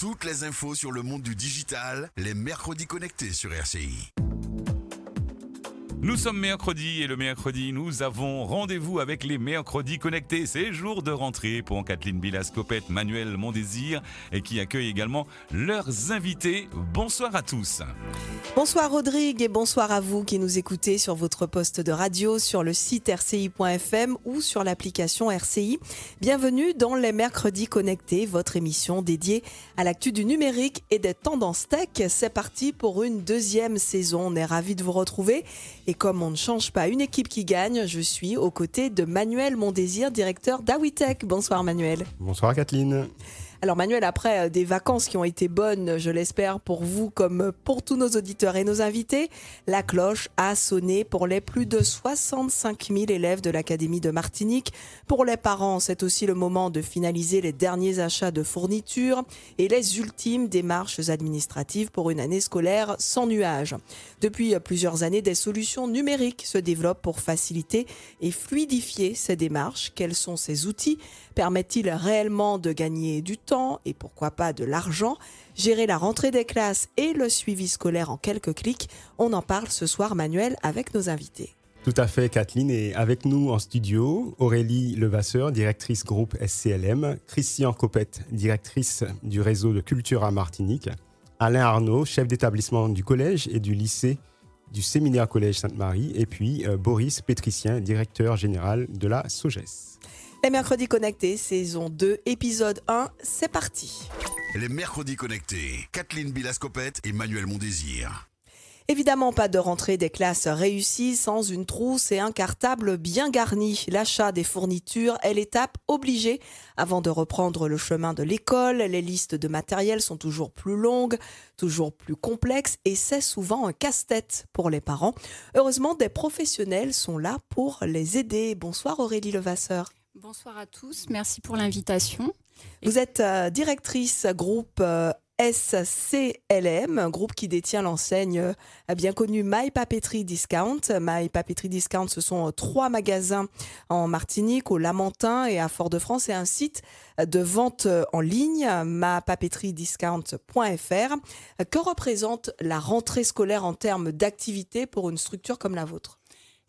Toutes les infos sur le monde du digital, les mercredis connectés sur RCI. Nous sommes mercredi et le mercredi, nous avons rendez-vous avec les mercredis connectés. C'est jour de rentrée pour Kathleen Bilascopette, Manuel Mondésir et qui accueille également leurs invités. Bonsoir à tous. Bonsoir Rodrigue et bonsoir à vous qui nous écoutez sur votre poste de radio, sur le site rci.fm ou sur l'application RCI. Bienvenue dans les mercredis connectés, votre émission dédiée à l'actu du numérique et des tendances tech. C'est parti pour une deuxième saison. On est ravis de vous retrouver et comme on ne change pas une équipe qui gagne, je suis aux côtés de Manuel Mondésir, directeur d'Awitech. Bonsoir Manuel. Bonsoir Kathleen. Alors Manuel, après euh, des vacances qui ont été bonnes, je l'espère pour vous comme pour tous nos auditeurs et nos invités, la cloche a sonné pour les plus de 65 000 élèves de l'Académie de Martinique. Pour les parents, c'est aussi le moment de finaliser les derniers achats de fournitures et les ultimes démarches administratives pour une année scolaire sans nuages. Depuis plusieurs années, des solutions numériques se développent pour faciliter et fluidifier ces démarches. Quels sont ces outils? Permettent-ils réellement de gagner du temps et pourquoi pas de l'argent? Gérer la rentrée des classes et le suivi scolaire en quelques clics On en parle ce soir, Manuel, avec nos invités. Tout à fait, Kathleen. Et avec nous en studio, Aurélie Levasseur, directrice groupe SCLM, Christian Copette, directrice du réseau de culture à Martinique, Alain Arnaud, chef d'établissement du collège et du lycée du séminaire collège Sainte-Marie, et puis euh, Boris Pétricien, directeur général de la SOGES. Les mercredis connectés, saison 2, épisode 1, c'est parti. Les mercredis connectés, Kathleen Bilascopette et Manuel Mondésir. Évidemment, pas de rentrée des classes réussies sans une trousse et un cartable bien garni. L'achat des fournitures est l'étape obligée avant de reprendre le chemin de l'école. Les listes de matériel sont toujours plus longues, toujours plus complexes et c'est souvent un casse-tête pour les parents. Heureusement, des professionnels sont là pour les aider. Bonsoir Aurélie Levasseur. Bonsoir à tous, merci pour l'invitation. Vous êtes euh, directrice groupe euh, SCLM, groupe qui détient l'enseigne euh, bien connue My Papeterie Discount. My Papeterie Discount, ce sont trois magasins en Martinique, au Lamentin et à Fort-de-France et un site de vente en ligne, mapapeteriediscount.fr. Que représente la rentrée scolaire en termes d'activité pour une structure comme la vôtre?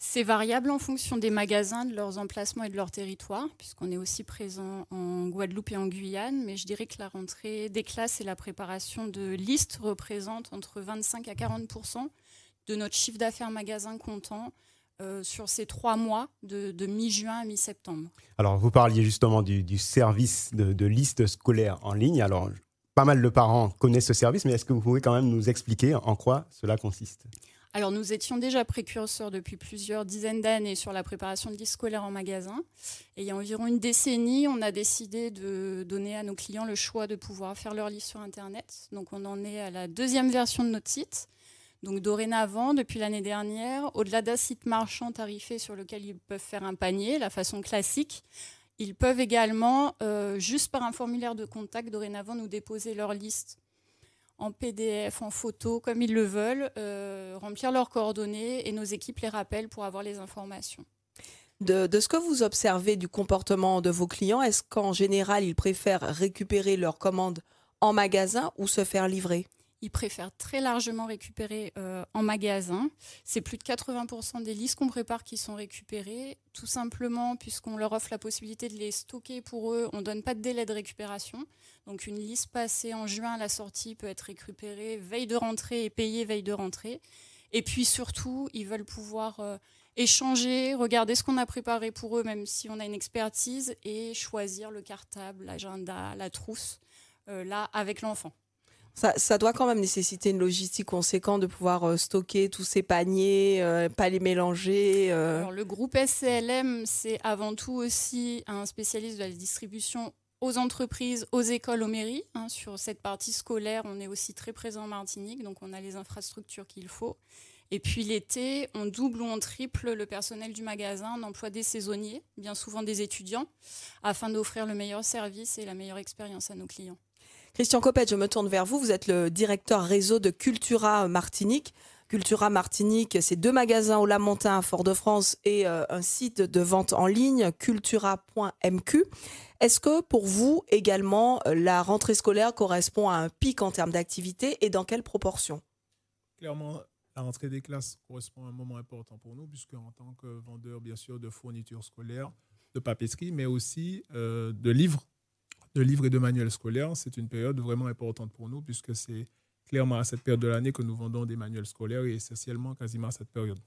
C'est variable en fonction des magasins, de leurs emplacements et de leur territoire, puisqu'on est aussi présent en Guadeloupe et en Guyane. Mais je dirais que la rentrée des classes et la préparation de listes représentent entre 25 à 40% de notre chiffre d'affaires magasin comptant euh, sur ces trois mois de, mi-juin à mi-septembre. Alors, vous parliez justement du, service de, de listes scolaires en ligne. Alors, pas mal de parents connaissent ce service, mais est-ce que vous pouvez quand même nous expliquer en quoi cela consiste? Alors nous étions déjà précurseurs depuis plusieurs dizaines d'années sur la préparation de listes scolaires en magasin. Et il y a environ une décennie, on a décidé de donner à nos clients le choix de pouvoir faire leur liste sur Internet. Donc on en est à la deuxième version de notre site. Donc dorénavant, depuis l'année dernière, au-delà d'un site marchand tarifé sur lequel ils peuvent faire un panier, la façon classique, ils peuvent également, euh, juste par un formulaire de contact, dorénavant nous déposer leur liste en PDF, en photo, comme ils le veulent, euh, remplir leurs coordonnées et nos équipes les rappellent pour avoir les informations. De, de, ce que vous observez du comportement de vos clients, est-ce qu'en général, ils préfèrent récupérer leurs commandes en magasin ou se faire livrer? Ils préfèrent très largement récupérer euh, en magasin. C'est plus de 80% des listes qu'on prépare qui sont récupérées, tout simplement puisqu'on leur offre la possibilité de les stocker pour eux. On ne donne pas de délai de récupération. Donc une liste passée en juin à la sortie peut être récupérée veille de rentrée et payée veille de rentrée. Et puis surtout, ils veulent pouvoir euh, échanger, regarder ce qu'on a préparé pour eux, même si on a une expertise, et choisir le cartable, l'agenda, la trousse, euh, là, avec l'enfant. Ça, doit quand même nécessiter une logistique conséquente de pouvoir euh, stocker tous ces paniers, euh, pas les mélanger. Euh. le groupe SCLM, c'est avant tout aussi un spécialiste de la distribution aux entreprises, aux écoles, aux mairies. Hein. Sur cette partie scolaire, on est aussi très présent en Martinique, donc on a les infrastructures qu'il faut. Et puis l'été, on double ou on triple le personnel du magasin, on emploie des saisonniers, bien souvent des étudiants, afin d'offrir le meilleur service et la meilleure expérience à nos clients. Christian Copette, je me tourne vers vous. Vous êtes le directeur réseau de Cultura Martinique. Cultura Martinique, c'est deux magasins au Lamentin à Fort-de-France et euh, un site de vente en ligne, cultura.mq. Est-ce que pour vous également, la rentrée scolaire correspond à un pic en termes d'activité et dans quelle proportion? Clairement, la rentrée des classes correspond à un moment important pour nous, puisque en tant que vendeur, bien sûr, de fournitures scolaires, de papeterie, mais aussi euh, de livres, de livres et de manuels scolaires, c'est une période vraiment importante pour nous, puisque c'est clairement à cette période de l'année que nous vendons des manuels scolaires et essentiellement quasiment à cette période.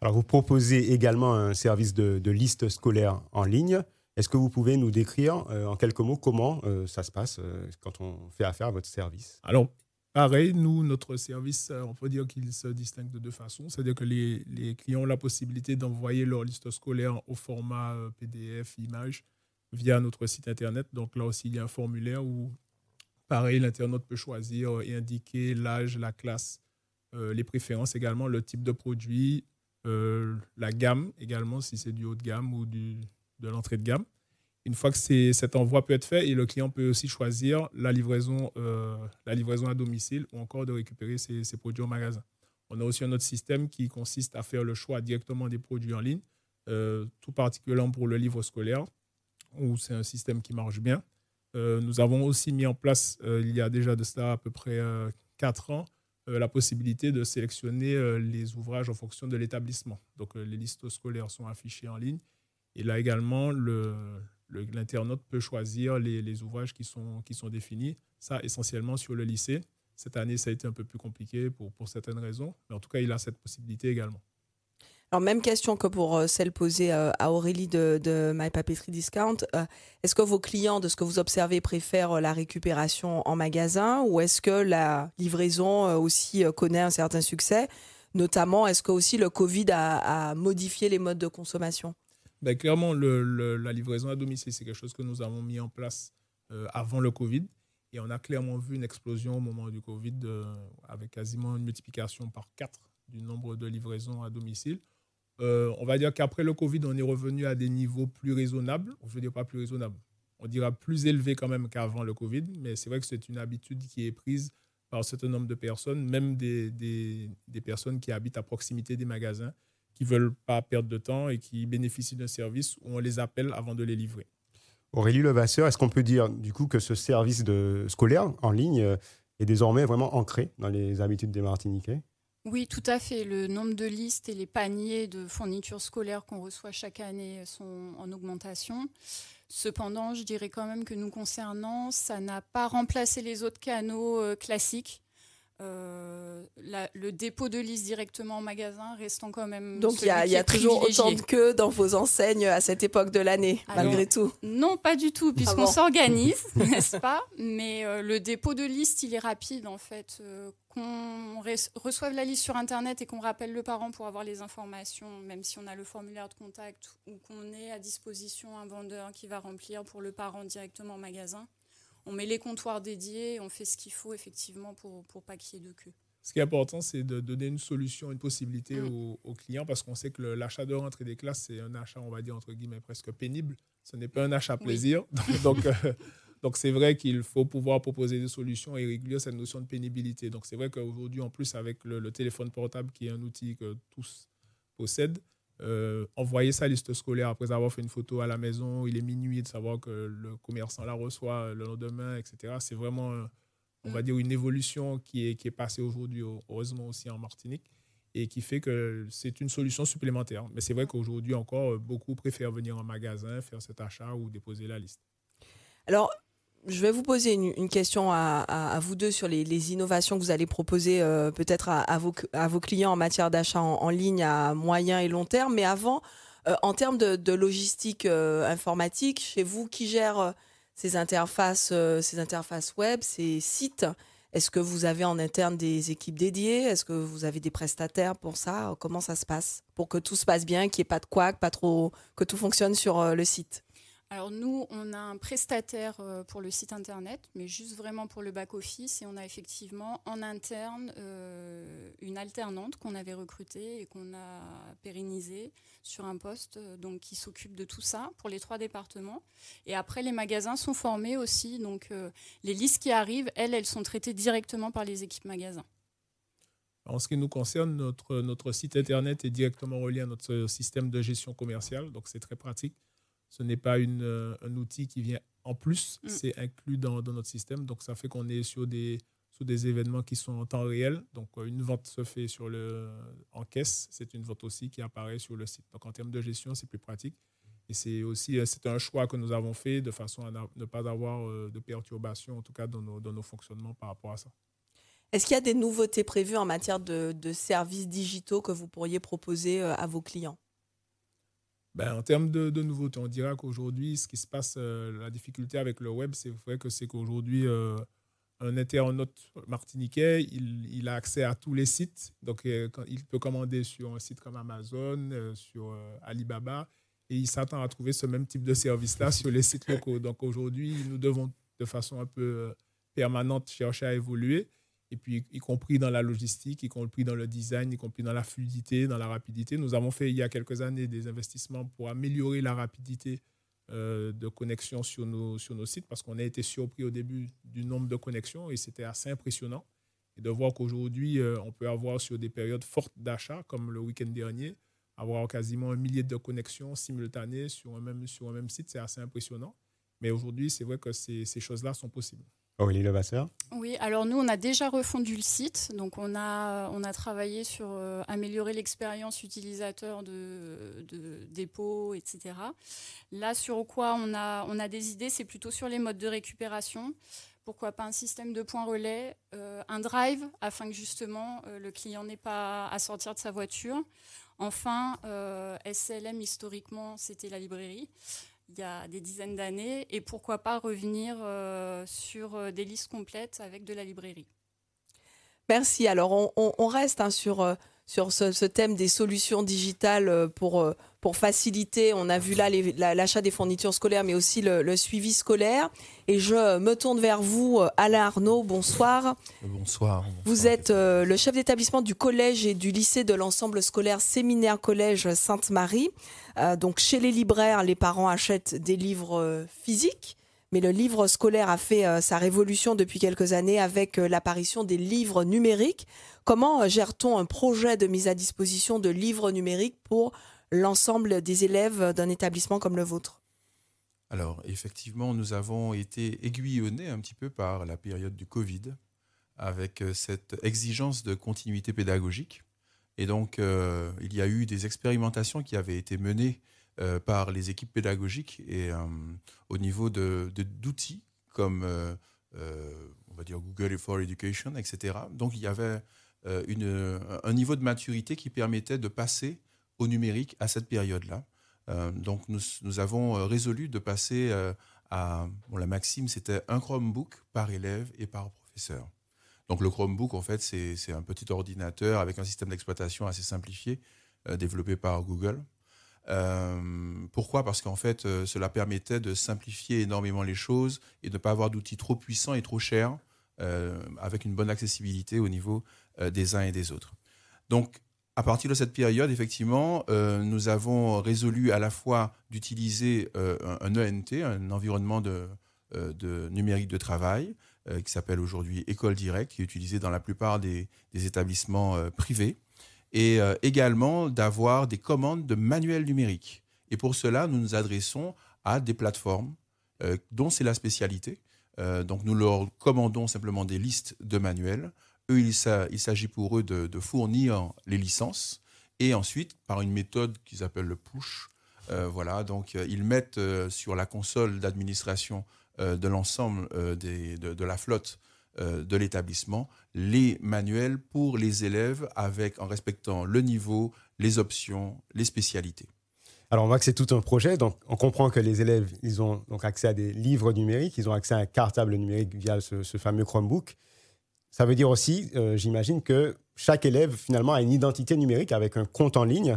Alors, vous proposez également un service de, de liste scolaire en ligne. Est-ce que vous pouvez nous décrire euh, en quelques mots comment euh, ça se passe euh, quand on fait affaire à votre service? Alors, pareil, nous, notre service, on peut dire qu'il se distingue de deux façons. C'est-à-dire que les, les clients ont la possibilité d'envoyer leur liste scolaire au format PDF, image, via notre site Internet. Donc là aussi, il y a un formulaire où, pareil, l'internaute peut choisir et indiquer l'âge, la classe, euh, les préférences également, le type de produit, euh, la gamme également, si c'est du haut de gamme ou du, de l'entrée de gamme. Une fois que cet envoi peut être fait, et le client peut aussi choisir la livraison, euh, la livraison à domicile ou encore de récupérer ses, produits au magasin. On a aussi un autre système qui consiste à faire le choix directement des produits en ligne, tout particulièrement pour le livre scolaire, où c'est un système qui marche bien. Euh, nous avons aussi mis en place, euh, il y a déjà de cela à peu près euh, 4 ans, euh, la possibilité de sélectionner les ouvrages en fonction de l'établissement. Donc les listes scolaires sont affichées en ligne. Et là également, le, le- l'internaute peut choisir les, les ouvrages qui sont, qui sont définis. Ça, essentiellement sur le lycée. Cette année, ça a été un peu plus compliqué pour, pour certaines raisons. Mais en tout cas, il a cette possibilité également. Alors, même question que pour euh, celle posée euh, à Aurélie de, de My Papeterie Discount. Euh, est-ce que vos clients, de ce que vous observez, préfèrent la récupération en magasin ou est-ce que la livraison aussi connaît un certain succès? Notamment, est-ce que aussi le Covid a, modifié les modes de consommation? Ben, clairement, la livraison à domicile, c'est quelque chose que nous avons mis en place avant le Covid. Et on a clairement vu une explosion au moment du Covid, avec quasiment une multiplication par 4 du nombre de livraisons à domicile. Euh, on va dire qu'après le Covid, on est revenu à des niveaux plus raisonnables. Je veux dire pas plus raisonnables. On dira plus élevés quand même qu'avant le Covid, mais c'est vrai que c'est une habitude qui est prise par un certain nombre de personnes, même des, des- personnes qui habitent à proximité des magasins, qui veulent pas perdre de temps et qui bénéficient d'un service où on les appelle avant de les livrer. Aurélie Levasseur, est-ce qu'on peut dire du coup que ce service de scolaire en ligne euh, est désormais vraiment ancré dans les habitudes des Martiniquais? Oui, tout à fait. Le nombre de listes et les paniers de fournitures scolaires qu'on reçoit chaque année sont en augmentation. Cependant, je dirais quand même que nous concernant, ça n'a pas remplacé les autres canaux euh, classiques. Euh, la- le dépôt de liste directement en magasin restant quand même. Donc, il y a, y toujours autant de queues dans vos enseignes à cette époque de l'année, Alors, malgré tout. Non, pas du tout, puisqu'on bon s'organise, n'est-ce pas? Mais euh, le dépôt de liste, il est rapide, en fait. Euh, qu'on reçoive la liste sur Internet et qu'on rappelle le parent pour avoir les informations, même si on a le formulaire de contact ou qu'on ait à disposition un vendeur qui va remplir pour le parent directement au magasin. On met les comptoirs dédiés, on fait ce qu'il faut, effectivement, pour, pour pas qu'il y ait de queue. Ce qui est important, c'est de donner une solution, une possibilité Mm. aux, aux clients parce qu'on sait que l'achat de rentrée des classes, c'est un achat, on va dire, entre guillemets, presque pénible. Ce n'est pas un achat Oui. plaisir. Donc, euh, donc c'est vrai qu'il faut pouvoir proposer des solutions et réguler cette notion de pénibilité. Donc, c'est vrai qu'aujourd'hui, en plus, avec le, le téléphone portable, qui est un outil que tous possèdent, euh, envoyer sa liste scolaire après avoir fait une photo à la maison, il est minuit, de savoir que le commerçant la reçoit le lendemain, etc. C'est vraiment, euh, on va Mm. dire, une évolution qui est, qui est passée aujourd'hui, heureusement aussi en Martinique, et qui fait que c'est une solution supplémentaire. Mais c'est vrai qu'aujourd'hui encore, euh, beaucoup préfèrent venir en magasin, faire cet achat ou déposer la liste. Alors, je vais vous poser une, question à, vous deux sur les, innovations que vous allez proposer euh, peut-être à, vos, clients en matière d'achat en, ligne à moyen et long terme. Mais avant, euh, en termes de, logistique euh, informatique, chez vous, qui gère ces interfaces, ces interfaces web, ces sites Est-ce que vous avez en interne des équipes dédiées? Est-ce que vous avez des prestataires pour ça? Comment ça se passe? Pour que tout se passe bien, qu'il n'y ait pas de couac, pas trop, que tout fonctionne sur le site Alors nous, on a un prestataire euh, pour le site internet, mais juste vraiment pour le back-office. Et on a effectivement en interne euh, une alternante qu'on avait recrutée et qu'on a pérennisée sur un poste euh, donc, qui s'occupe de tout ça pour les trois départements. Et après, les magasins sont formés aussi. Donc les listes qui arrivent, elles, elles sont traitées directement par les équipes magasins. En ce qui nous concerne, notre, notre site Internet est directement relié à notre système de gestion commerciale, donc c'est très pratique. Ce n'est pas une, un outil qui vient en plus, mm. c'est inclus dans, dans, notre système, donc ça fait qu'on est sur des, sur des événements qui sont en temps réel. Donc une vente se fait sur le, en caisse, c'est une vente aussi qui apparaît sur le site. Donc en termes de gestion, c'est plus pratique. Et c'est aussi euh, c'est un choix que nous avons fait de façon à ne pas avoir euh, de perturbations, en tout cas dans nos, dans nos fonctionnements par rapport à ça. Est-ce qu'il y a des nouveautés prévues en matière de, de, services digitaux que vous pourriez proposer euh, à vos clients? Ben, En termes de, nouveautés, on dira qu'aujourd'hui, ce qui se passe, la difficulté avec le web, c'est vrai que c'est qu'aujourd'hui, un internaute martiniquais, il, a accès à tous les sites. Donc, quand, il peut commander sur un site comme Amazon, sur Alibaba et il s'attend à trouver ce même type de service-là sur les sites locaux. Donc aujourd'hui, nous devons de façon un peu euh, permanente chercher à évoluer, et puis y compris dans la logistique, y compris dans le design, y compris dans la fluidité, dans la rapidité. Nous avons fait il y a quelques années des investissements pour améliorer la rapidité euh, de connexion sur nos, sites, parce qu'on a été surpris au début du nombre de connexions, et c'était assez impressionnant. Et de voir qu'aujourd'hui, euh, on peut avoir sur des périodes fortes d'achat, comme le week-end dernier, avoir quasiment un millier de connexions simultanées sur un même, site, c'est assez impressionnant. Mais aujourd'hui, c'est vrai que ces choses-là sont possibles. Oui, alors nous, on a déjà refondu le site. Donc, on a, on a travaillé sur euh, améliorer l'expérience utilisateur de, dépôt, etc. Là, sur quoi on a, on a des idées, c'est plutôt sur les modes de récupération. Pourquoi pas un système de points relais, euh, un drive, afin que justement euh, le client n'ait pas à sortir de sa voiture. Enfin, SLM, historiquement, c'était la librairie il y a des dizaines d'années. Et pourquoi pas revenir euh, sur euh, des listes complètes avec de la librairie. Merci. Alors, on, reste hein, sur sur ce, thème des solutions digitales euh, pour, euh, pour faciliter, on a vu là l'achat des fournitures scolaires, mais aussi le, suivi scolaire. Et je me tourne vers vous, euh, Alain Arnaud, bonsoir. Bonsoir. Vous êtes le chef d'établissement du collège et du lycée de l'ensemble scolaire Séminaire Collège Sainte-Marie. donc chez les libraires, les parents achètent des livres physiques mais le livre scolaire a fait euh, sa révolution depuis quelques années avec euh, l'apparition des livres numériques. Comment euh, gère-t-on un projet de mise à disposition de livres numériques pour l'ensemble des élèves d'un établissement comme le vôtre? Alors, effectivement, nous avons été aiguillonnés un petit peu par la période du Covid, avec cette exigence de continuité pédagogique. Et donc, il y a eu des expérimentations qui avaient été menées euh, par les équipes pédagogiques et euh, au niveau de, d'outils comme euh, on va dire Google for Education, etc. Donc il y avait une, un niveau de maturité qui permettait de passer au numérique à cette période-là. donc nous, nous, avons résolu de passer à bon, la maxime, c'était un Chromebook par élève et par professeur. Donc le Chromebook, en fait, c'est un petit ordinateur avec un système d'exploitation assez simplifié, développé par Google. Euh, pourquoi? Parce qu'en fait, euh, cela permettait de simplifier énormément les choses et de ne pas avoir d'outils trop puissants et trop chers, euh, avec une bonne accessibilité au niveau des uns et des autres. Donc, à partir de cette période, effectivement, nous avons résolu à la fois d'utiliser un, ENT, un environnement de, numérique de travail, qui s'appelle aujourd'hui École Directe, qui est utilisé dans la plupart des établissements privés et euh, également d'avoir des commandes de manuels numériques. Et pour cela, nous nous adressons à des plateformes euh, dont c'est la spécialité. Euh, donc nous leur commandons simplement des listes de manuels. Eux, il, s'agit pour eux de, fournir les licences et ensuite, par une méthode qu'ils appellent le push, voilà, donc ils mettent sur la console d'administration de l'ensemble de, la flotte de l'établissement les manuels pour les élèves avec en respectant le niveau, les options, les spécialités. Alors on voit que c'est tout un projet, donc on comprend que les élèves ils ont donc accès à des livres numériques, ils ont accès à un cartable numérique via ce, fameux Chromebook. Ça veut dire aussi, euh, j'imagine que chaque élève finalement a une identité numérique avec un compte en ligne.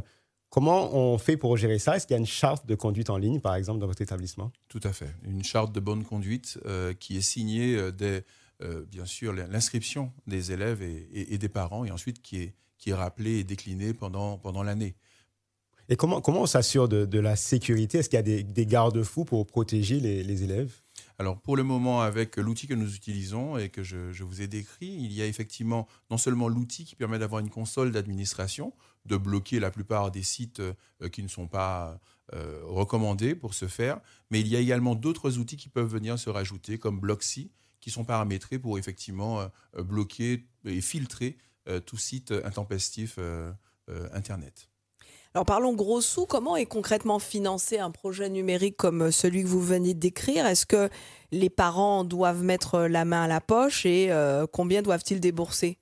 Comment on fait pour gérer ça? Est-ce qu'il y a une charte de conduite en ligne, par exemple, dans votre établissement? Tout à fait. Une charte de bonne conduite euh, qui est signée des euh, bien sûr l'inscription des élèves et, des parents, et ensuite qui est, qui est rappelée et déclinée pendant, pendant l'année. Et comment, comment on s'assure de, la sécurité? Est-ce qu'il y a des, garde-fous pour protéger les, élèves? Alors pour le moment, avec l'outil que nous utilisons et que je, je, vous ai décrit, il y a effectivement non seulement l'outil qui permet d'avoir une console d'administration, de bloquer la plupart des sites qui ne sont pas euh, recommandés pour ce faire, mais il y a également d'autres outils qui peuvent venir se rajouter, comme Bloxy, qui sont paramétrés pour effectivement euh, bloquer et filtrer euh, tout site intempestif Internet. Alors parlons gros sous, comment est concrètement financé un projet numérique comme celui que vous venez de décrire? Est-ce que les parents doivent mettre la main à la poche et combien doivent-ils débourser?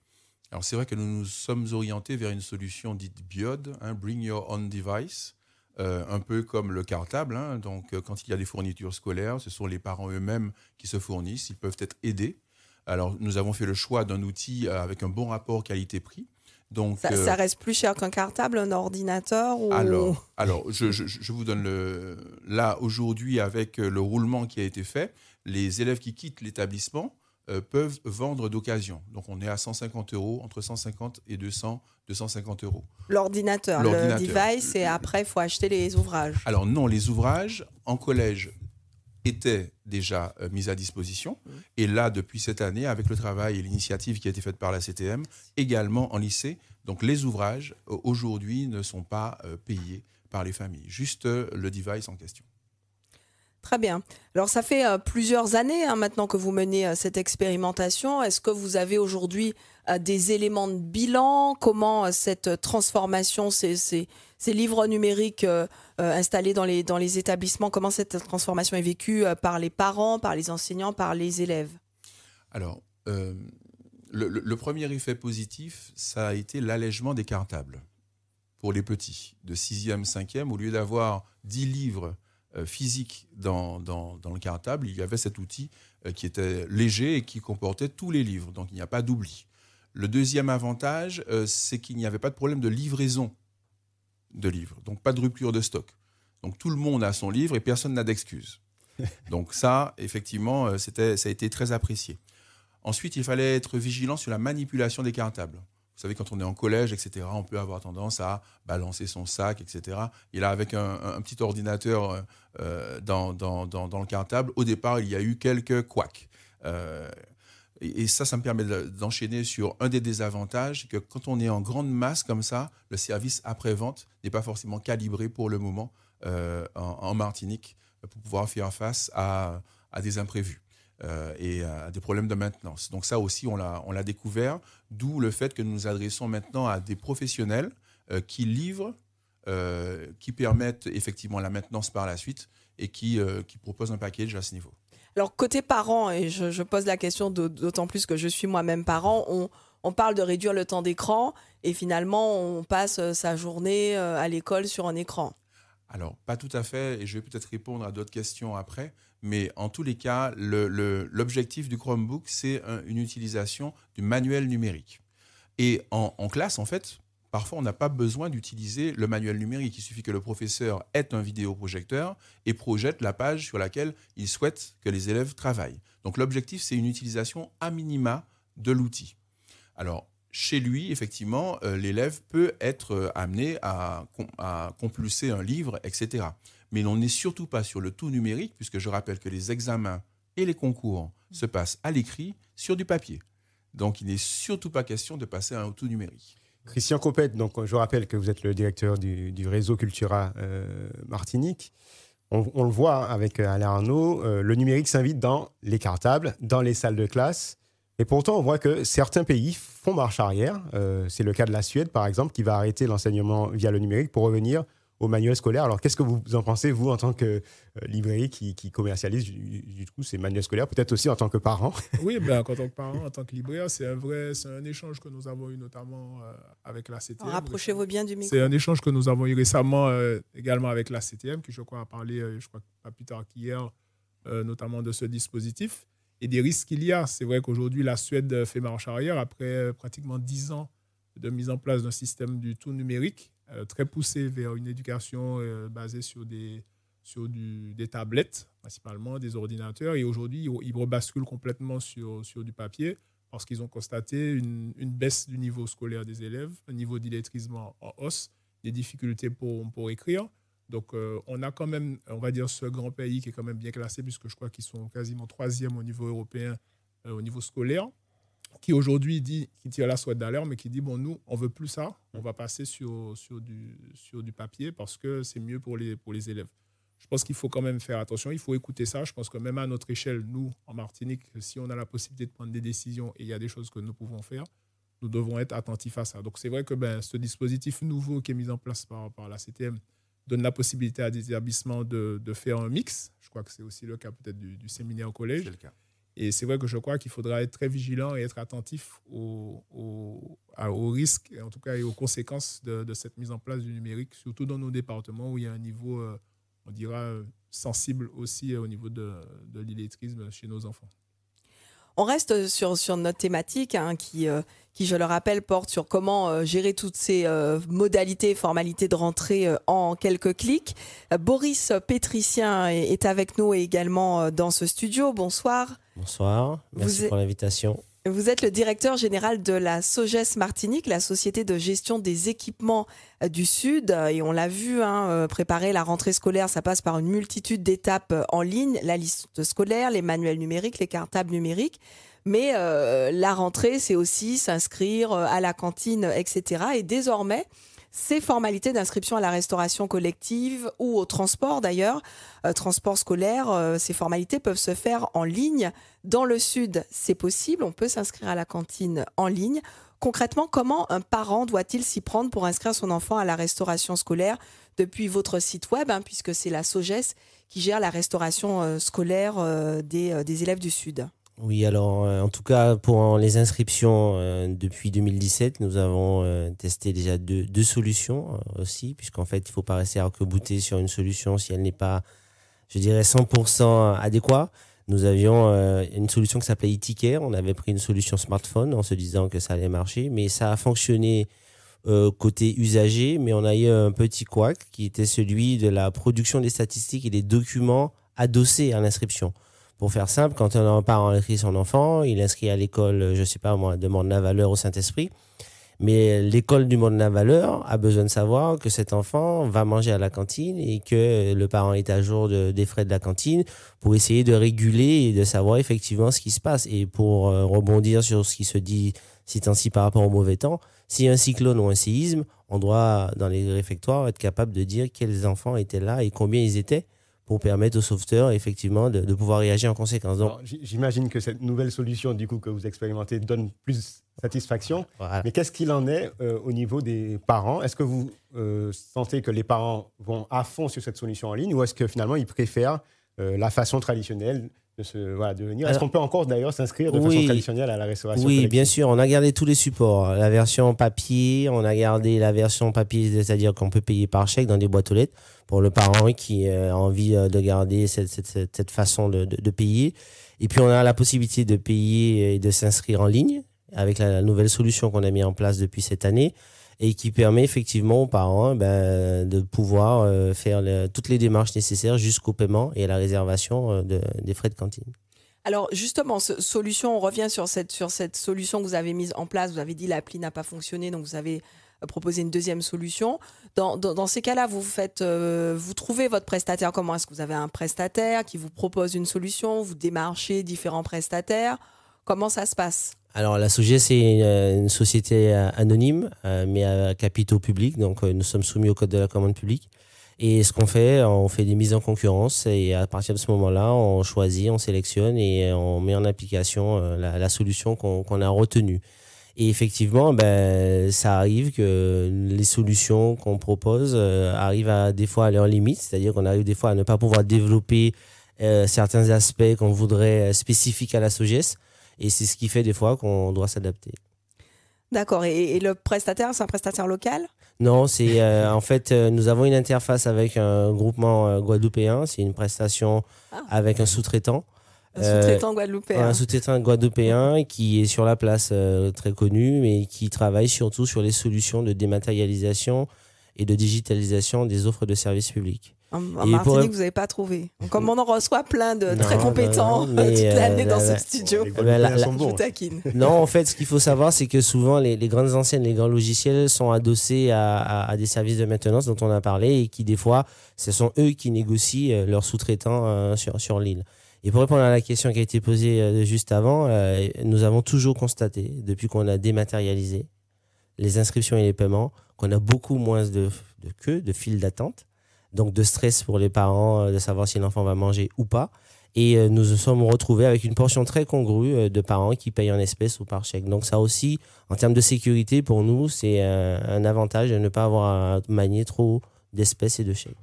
Alors c'est vrai que nous nous sommes orientés vers une solution dite BIOD, hein, Bring Your Own Device, euh, un peu comme le cartable. Hein. Donc, euh, quand il y a des fournitures scolaires, ce sont les parents eux-mêmes qui se fournissent. Ils peuvent être aidés. Alors, nous avons fait le choix d'un outil euh, avec un bon rapport qualité-prix. Donc, ça, reste plus cher qu'un cartable, un ordinateur ou... Alors, alors je, je, vous donne le. Là, aujourd'hui, avec le roulement qui a été fait, les élèves qui quittent l'établissement euh, peuvent vendre d'occasion. Donc on est à 150 euros, entre 150 et 200, 250 euros. L'ordinateur, le device, et après, il faut acheter les ouvrages. Alors non, les ouvrages en collège étaient déjà euh, mis à disposition. Mmh. Et là, depuis cette année, avec le travail et l'initiative qui a été faite par la CTM, également en lycée. Donc les ouvrages, euh, aujourd'hui, ne sont pas payés par les familles, juste le device en question. Très bien. Alors ça fait euh, plusieurs années hein, maintenant que vous menez euh, cette expérimentation. Est-ce que vous avez aujourd'hui euh, des éléments de bilan? Comment cette transformation, ces, livres numériques installés dans les, établissements, comment cette transformation est vécue par les parents, par les enseignants, par les élèves? Alors, le, le, premier effet positif, ça a été l'allègement des cartables pour les petits, de 6e, 5e, au lieu d'avoir 10 livres physique dans, dans, le cartable, il y avait cet outil euh, qui était léger et qui comportait tous les livres. Donc il n'y a pas d'oubli. Le deuxième avantage, euh, c'est qu'il n'y avait pas de problème de livraison de livres, donc pas de rupture de stock. Donc tout le monde a son livre et personne n'a d'excuses. Donc ça, effectivement, c'était, ça a été très apprécié. Ensuite, il fallait être vigilant sur la manipulation des cartables. Vous savez, quand on est en collège, etc., on peut avoir tendance à balancer son sac, etc. Et là, avec un, petit ordinateur euh, euh, dans, le cartable, au départ, il y a eu quelques couacs. Euh, et, ça, ça me permet d'enchaîner sur un des désavantages, que quand on est en grande masse comme ça, le service après-vente n'est pas forcément calibré pour le moment en, Martinique pour pouvoir faire face à des imprévus. Euh, et à des problèmes de maintenance. Donc ça aussi, on l'a découvert, d'où le fait que nous nous adressons maintenant à des professionnels euh, qui livrent, euh, qui permettent effectivement la maintenance par la suite et qui, qui proposent un package à ce niveau. Alors côté parents, et je, pose la question d'autant plus que je suis moi-même parent, on, on parle de réduire le temps d'écran et finalement on passe sa journée à l'école sur un écran. Alors, pas tout à fait, et je vais peut-être répondre à d'autres questions après, mais en tous les cas, l'objectif du Chromebook, c'est une utilisation du manuel numérique. Et en, classe, en fait, parfois, on n'a pas besoin d'utiliser le manuel numérique. Il suffit que le professeur ait un vidéoprojecteur et projette la page sur laquelle il souhaite que les élèves travaillent. Donc, l'objectif, c'est une utilisation à minima de l'outil. Alors, chez lui, effectivement, euh, l'élève peut être euh, amené à, compulser un livre, etc mais on n'est surtout pas sur le tout numérique, puisque je rappelle que les examens et les concours se passent à l'écrit sur du papier. Donc il n'est surtout pas question de passer à un tout numérique. Christian Copette, donc je rappelle que vous êtes le directeur du, réseau Cultura euh, Martinique. On, le voit avec Alain Arnaud, le numérique s'invite dans les cartables, dans les salles de classe. Et pourtant, on voit que certains pays font marche arrière. c'est le cas de la Suède, par exemple, qui va arrêter l'enseignement via le numérique pour revenir au manuel scolaire. Alors, qu'est-ce que vous en pensez, vous, en tant que euh, librairie qui, commercialise du, coup ces manuels scolaires, peut-être aussi en tant que parent? Oui, ben, en tant que parent, en tant que libraire, c'est un vrai, c'est un échange que nous avons eu notamment euh, avec la CTM. Rapprochez-vous bien du micro. C'est un échange que nous avons eu récemment euh, également avec la CTM, qui je crois a parlé, je crois pas plus tard qu'hier, notamment de ce dispositif et des risques qu'il y a. C'est vrai qu'aujourd'hui, la Suède fait marche arrière après pratiquement dix ans de mise en place d'un système du tout numérique euh, très poussé vers une éducation euh, basée sur des, sur du, des tablettes, principalement des ordinateurs. Et aujourd'hui, ils rebasculent complètement sur, sur du papier parce qu'ils ont constaté une, une, baisse du niveau scolaire des élèves, un niveau d'illettrisme en hausse, des difficultés pour, pour écrire. Donc, euh, on a quand même, on va dire, ce grand pays qui est quand même bien classé, puisque je crois qu'ils sont quasiment troisième au niveau européen, euh, au niveau scolaire, qui aujourd'hui dit, qui tire la soie d'alerte, mais qui dit, bon, nous, on veut plus ça, on va passer sur, sur, du, sur du papier parce que c'est mieux pour les, pour les élèves. Je pense qu'il faut quand même faire attention, il faut écouter ça. Je pense que même à notre échelle, nous, en Martinique, si on a la possibilité de prendre des décisions et il y a des choses que nous pouvons faire, nous devons être attentifs à ça. Donc, c'est vrai que ben, ce dispositif nouveau qui est mis en place par, par la CTM, donne la possibilité à des établissements de, de faire un mix. Je crois que c'est aussi le cas peut-être du, du, séminaire au collège. C'est le cas. Et c'est vrai que je crois qu'il faudra être très vigilant et être attentif aux, aux, aux risques, en tout cas, et aux conséquences de, de, cette mise en place du numérique, surtout dans nos départements où il y a un niveau, euh, on dira, sensible aussi au niveau de, de l'illettrisme chez nos enfants. On reste sur, sur notre thématique hein, qui, euh, qui, je le rappelle, porte sur comment euh, gérer toutes ces euh, modalités et formalités de rentrée euh, en quelques clics. Boris Pétricien est, est, avec nous également dans ce studio. Bonsoir. Bonsoir, merci Vous pour l'invitation. Vous êtes le directeur général de la SOGES Martinique, la société de gestion des équipements du Sud. Et on l'a vu, hein, préparer la rentrée scolaire, ça passe par une multitude d'étapes en ligne, la liste scolaire, les manuels numériques, les cartables numériques. Mais euh, la rentrée, c'est aussi s'inscrire à la cantine, etc. Et désormais, ces formalités d'inscription à la restauration collective ou au transport d'ailleurs, euh, transport scolaire, euh, ces formalités peuvent se faire en ligne. Dans le sud, c'est possible, on peut s'inscrire à la cantine en ligne. Concrètement, comment un parent doit-il s'y prendre pour inscrire son enfant à la restauration scolaire depuis votre site web, hein, puisque c'est la SOGES qui gère la restauration euh, scolaire des élèves du Sud? Oui, alors en tout cas pour les inscriptions depuis 2017, nous avons testé déjà deux, deux solutions aussi, puisqu'en fait il ne faut pas rester arc-bouté sur une solution si elle n'est pas, je dirais, 100% adéquate. Nous avions une solution qui s'appelait e On avait pris une solution smartphone en se disant que ça allait marcher, mais ça a fonctionné côté usager, mais on a eu un petit couac qui était celui de la production des statistiques et des documents adossés à l'inscription. Pour faire simple, quand un parent inscrit son enfant, il inscrit à l'école, je ne sais pas moi, de Monde-la-Valeur au Saint-Esprit. Mais l'école du Monde-la-Valeur a besoin de savoir que cet enfant va manger à la cantine et que le parent est à jour de, des frais de la cantine pour essayer de réguler et de savoir effectivement ce qui se passe. Et pour euh, rebondir sur ce qui se dit si temps-ci par rapport au mauvais temps, a un cyclone ou un séisme, on doit, dans les réfectoires, être capable de dire quels enfants étaient là et combien ils étaient pour permettre aux sauveteurs effectivement de, de pouvoir réagir en conséquence. Donc, j'imagine que cette nouvelle solution du coup que vous expérimentez donne plus satisfaction. Voilà. Mais qu'est-ce qu'il en est euh, au niveau des parents? Est-ce que vous euh, sentez que les parents vont à fond sur cette solution en ligne ou est-ce que finalement ils préfèrent euh, la façon traditionnelle de, se, voilà, de venir. Est-ce qu'on peut encore d'ailleurs s'inscrire de oui, façon traditionnelle à la restauration Oui, bien sûr. On a gardé tous les supports. La version papier, on a gardé la version papier, c'est-à-dire qu'on peut payer par chèque dans des boîtes aux lettres pour le parent qui a envie de garder cette, cette, cette façon de, de, de, payer. Et puis on a la possibilité de payer et de s'inscrire en ligne avec la, la nouvelle solution qu'on a mis en place depuis cette année et qui permet effectivement aux parents ben, de pouvoir euh, faire toutes les démarches nécessaires jusqu'au paiement et à la réservation euh, de, des frais de cantine. Alors justement, solution, on revient sur cette, sur cette solution que vous avez mise en place. Vous avez dit l'appli n'a pas fonctionné, donc vous avez euh, proposé une deuxième solution. Dans, dans, ces cas-là, vous faites, vous trouvez votre prestataire comment Est-ce que vous avez un prestataire qui vous propose une solution? Vous démarchez différents prestataires Comment ça se passe? Alors la SOGES c'est une, une, société anonyme, euh, mais à capitaux publics, donc euh, nous sommes soumis au code de la commande publique. Et ce qu'on fait, on fait des mises en concurrence et à partir de ce moment-là, on choisit, on sélectionne et on met en application euh, la, solution qu'on qu a retenue. Et effectivement, ben, ça arrive que les solutions qu'on propose euh, arrivent à, des fois à leurs limites, c'est-à-dire qu'on arrive des fois à ne pas pouvoir développer euh, certains aspects qu'on voudrait spécifiques à la SOGES. Et c'est ce qui fait des fois qu'on doit s'adapter. D'accord. Et, et, le prestataire, c'est un prestataire local? Non, c'est euh, en fait, euh, nous avons une interface avec un groupement euh, guadeloupéen. C'est une prestation ah. avec un sous-traitant. Un sous-traitant guadeloupéen. Un sous-traitant guadeloupéen qui est sur la place très connu, mais qui travaille surtout sur les solutions de dématérialisation et de digitalisation des offres de services publics. En, Martinique, vous n'avez pas trouvé. Comme on en reçoit plein de très compétents toute l'année dans ce studio. non, en fait, ce qu'il faut savoir, c'est que souvent, les, grandes anciennes, les grands logiciels sont adossés à, des services de maintenance dont on a parlé et qui, des fois, ce sont eux qui négocient euh, leurs sous-traitants euh, sur, sur l'île. Et pour répondre à la question qui a été posée euh, juste avant, nous avons toujours constaté, depuis qu'on a dématérialisé les inscriptions et les paiements, qu'on a beaucoup moins de, de queues, de files d'attente donc de stress pour les parents euh, de savoir si l'enfant va manger ou pas. Et euh, nous nous sommes retrouvés avec une portion très congrue euh, de parents qui payent en espèces ou par chèque. Donc ça aussi, en termes de sécurité, pour nous, c'est un, avantage de ne pas avoir à manier trop d'espèces et de chèques.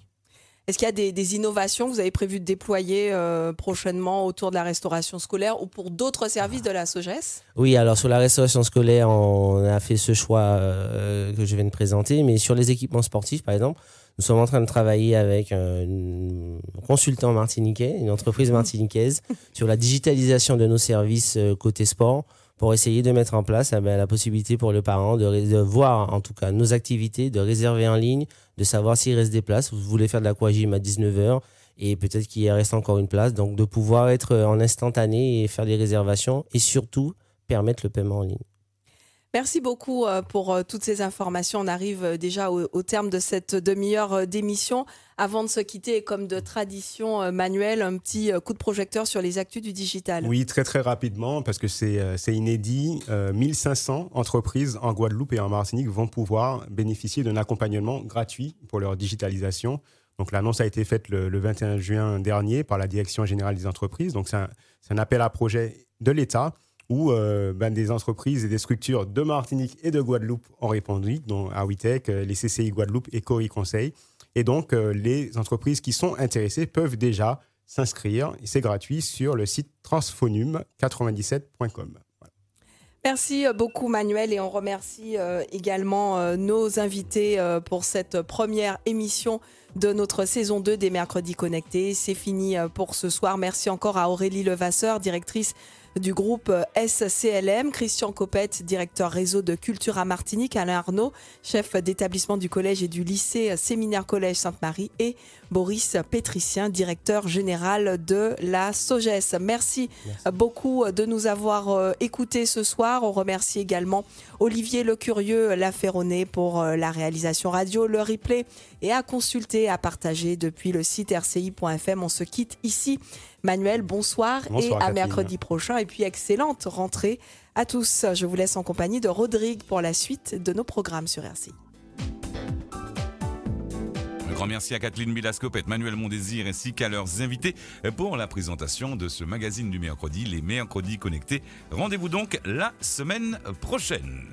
Est-ce qu'il y a des, innovations que vous avez prévu de déployer prochainement autour de la restauration scolaire ou pour d'autres services de la SOGES Oui, alors sur la restauration scolaire, on a fait ce choix que je viens de présenter, mais sur les équipements sportifs, par exemple, nous sommes en train de travailler avec un consultant martiniquais, une entreprise martiniquaise, sur la digitalisation de nos services euh, côté sport pour essayer de mettre en place eh ben, la possibilité pour le parent de, voir en tout cas nos activités, de réserver en ligne, de savoir s'il reste des places. Vous voulez faire de l'aquagym à 19h et peut-être qu'il reste encore une place. Donc de pouvoir être en instantané et faire des réservations et surtout permettre le paiement en ligne. Merci beaucoup euh, pour euh, toutes ces informations. On arrive euh, déjà au, terme de cette demi-heure d'émission. Avant de se quitter, comme de tradition, Manuel, un petit coup de projecteur sur les actus du digital. Oui, très très rapidement, parce que c'est inédit. 1500 entreprises en Guadeloupe et en Martinique vont pouvoir bénéficier d'un accompagnement gratuit pour leur digitalisation. Donc l'annonce a été faite le, 21 juin dernier par la Direction générale des entreprises. Donc c'est un appel à projet de l'État où euh, ben, des entreprises et des structures de Martinique et de Guadeloupe ont répondu, dont Awitech, euh, les CCI Guadeloupe et Cori Conseil. Et donc, euh, les entreprises qui sont intéressées peuvent déjà s'inscrire, c'est gratuit, sur le site transphonum97.com. Merci beaucoup Manuel et on remercie également nos invités pour cette première émission de notre saison 2 des Mercredis Connectés. C'est fini pour ce soir. Merci encore à Aurélie Levasseur, directrice du groupe SCLM, Christian Copette, directeur réseau de culture à Martinique, Alain Arnaud, chef d'établissement du collège et du lycée Séminaire Collège Sainte-Marie et Boris Pétricien, directeur général de la SOGES. Merci, beaucoup de nous avoir euh, écoutés ce soir. On remercie également Olivier Lecurieux, La Ferronné pour euh, la réalisation radio, le replay et à consulter, à partager depuis le site rci.fm. On se quitte ici Manuel, bonsoir, et à mercredi prochain. Et puis excellente rentrée à tous. Je vous laisse en compagnie de Rodrigue pour la suite de nos programmes sur RCI. Un grand merci à Kathleen et Manuel Mondésir ainsi qu'à leurs invités pour la présentation de ce magazine du mercredi, les mercredis connectés. Rendez-vous donc la semaine prochaine.